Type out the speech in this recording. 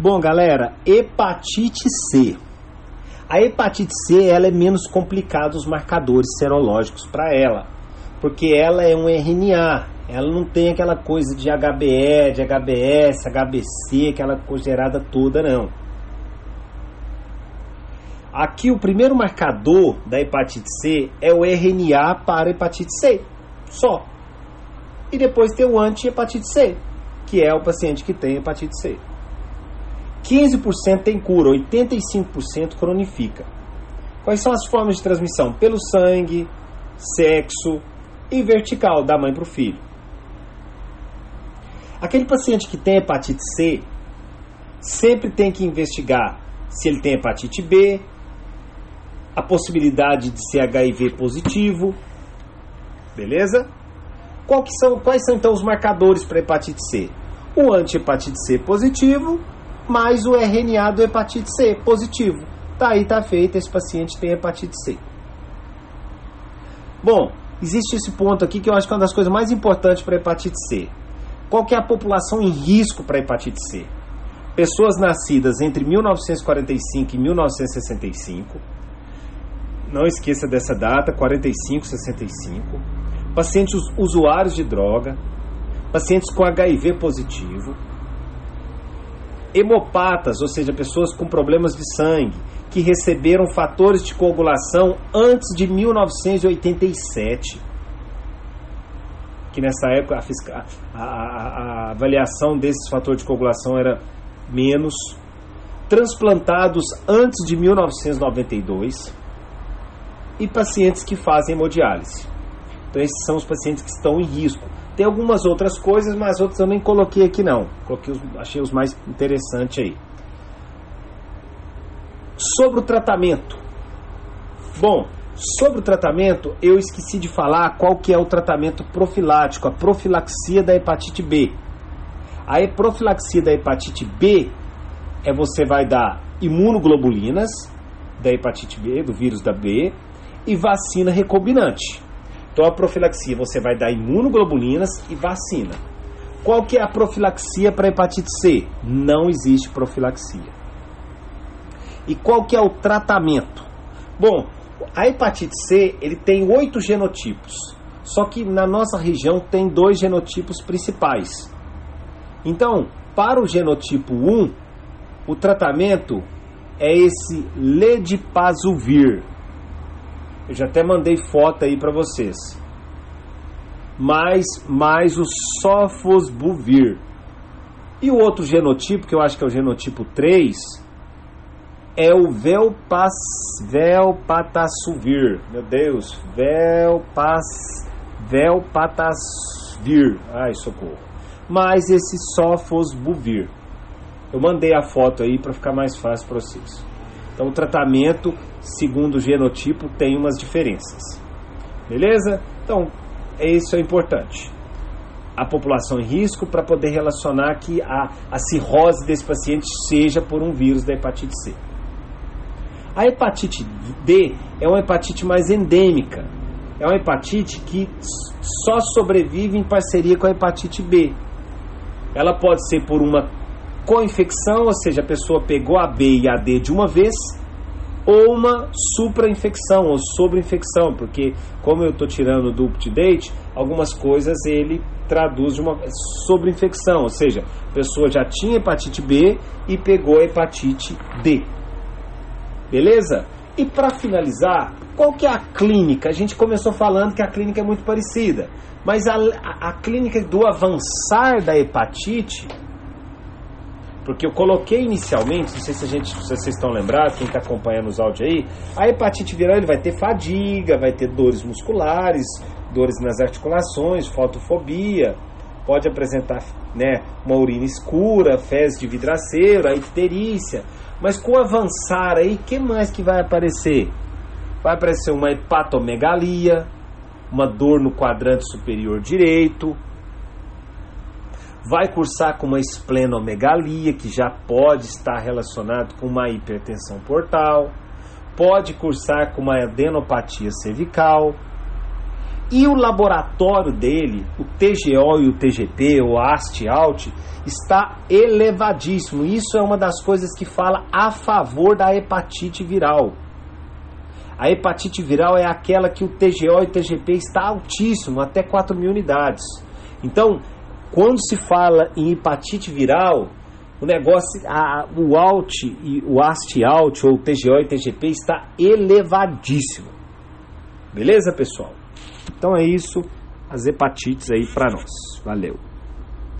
Bom, galera, hepatite C. A hepatite C ela é menos complicada os marcadores serológicos para ela, porque ela é um RNA, ela não tem aquela coisa de HBE, de HBS, HBC, aquela gerada toda não. Aqui o primeiro marcador da hepatite C é o RNA para hepatite C, só. E depois tem o anti-hepatite C, que é o paciente que tem hepatite C. 15% tem cura, 85% cronifica. Quais são as formas de transmissão? Pelo sangue, sexo e vertical, da mãe para o filho. Aquele paciente que tem hepatite C sempre tem que investigar se ele tem hepatite B, a possibilidade de ser HIV positivo, beleza? Que são, quais são então os marcadores para hepatite C? O anti-hepatite C positivo mais o RNA do hepatite C positivo. Tá aí, tá feito, esse paciente tem hepatite C. Bom, existe esse ponto aqui que eu acho que é uma das coisas mais importantes para hepatite C. Qual que é a população em risco para hepatite C? Pessoas nascidas entre 1945 e 1965. Não esqueça dessa data, 45, 65. Pacientes usuários de droga, pacientes com HIV positivo, hemopatas, ou seja, pessoas com problemas de sangue, que receberam fatores de coagulação antes de 1987. Que nessa época a, a, a avaliação desses fatores de coagulação era menos. Transplantados antes de 1992. E pacientes que fazem hemodiálise. Então, esses são os pacientes que estão em risco. Tem algumas outras coisas, mas outras eu nem coloquei aqui não. Coloquei os, achei os mais interessantes aí. Sobre o tratamento. Bom, sobre o tratamento, eu esqueci de falar qual que é o tratamento profilático, a profilaxia da hepatite B. A profilaxia da hepatite B é você vai dar imunoglobulinas da hepatite B, do vírus da B, e vacina recombinante. Então a profilaxia você vai dar imunoglobulinas e vacina. Qual que é a profilaxia para hepatite C? Não existe profilaxia. E qual que é o tratamento? Bom, a hepatite C ele tem oito genotipos. Só que na nossa região tem dois genotipos principais. Então, para o genotipo 1, o tratamento é esse ledipazuvir, eu já até mandei foto aí para vocês. Mais, mais o sofosbuvir. E o outro genotipo, que eu acho que é o genotipo 3, é o Velpas, Velpatasuvir. Meu Deus, Velpas, Velpatasvir. Ai, socorro. Mais esse Sofosbuvir. Eu mandei a foto aí para ficar mais fácil para vocês. Então, o tratamento, segundo o genotipo, tem umas diferenças. Beleza? Então, isso é importante. A população em risco para poder relacionar que a, a cirrose desse paciente seja por um vírus da hepatite C. A hepatite D é uma hepatite mais endêmica. É uma hepatite que só sobrevive em parceria com a hepatite B. Ela pode ser por uma co-infecção, ou seja, a pessoa pegou a B e a D de uma vez, ou uma supra-infecção ou sobre-infecção, porque como eu estou tirando do up-to-date, algumas coisas ele traduz de uma sobre-infecção, ou seja, a pessoa já tinha hepatite B e pegou a hepatite D. Beleza? E para finalizar, qual que é a clínica? A gente começou falando que a clínica é muito parecida, mas a, a, a clínica do avançar da hepatite porque eu coloquei inicialmente, não sei se, a gente, se vocês estão lembrados, quem está acompanhando os áudios aí, a hepatite viral ele vai ter fadiga, vai ter dores musculares, dores nas articulações, fotofobia, pode apresentar né, uma urina escura, fezes de vidraceiro, a icterícia. Mas com o avançar aí, que mais que vai aparecer? Vai aparecer uma hepatomegalia, uma dor no quadrante superior direito, vai cursar com uma esplenomegalia, que já pode estar relacionado com uma hipertensão portal, pode cursar com uma adenopatia cervical, E o laboratório dele, o TGO e o TGP, o AST-ALT, está elevadíssimo. Isso é uma das coisas que fala a favor da hepatite viral. A hepatite viral é aquela que o TGO e o TGP está altíssimo, até 4 mil unidades. Então, quando se fala em hepatite viral, o negócio, a, o ALT e o AST-ALT ou TGO e TGP está elevadíssimo. Beleza, pessoal? Então é isso, as hepatites aí para nós. Valeu.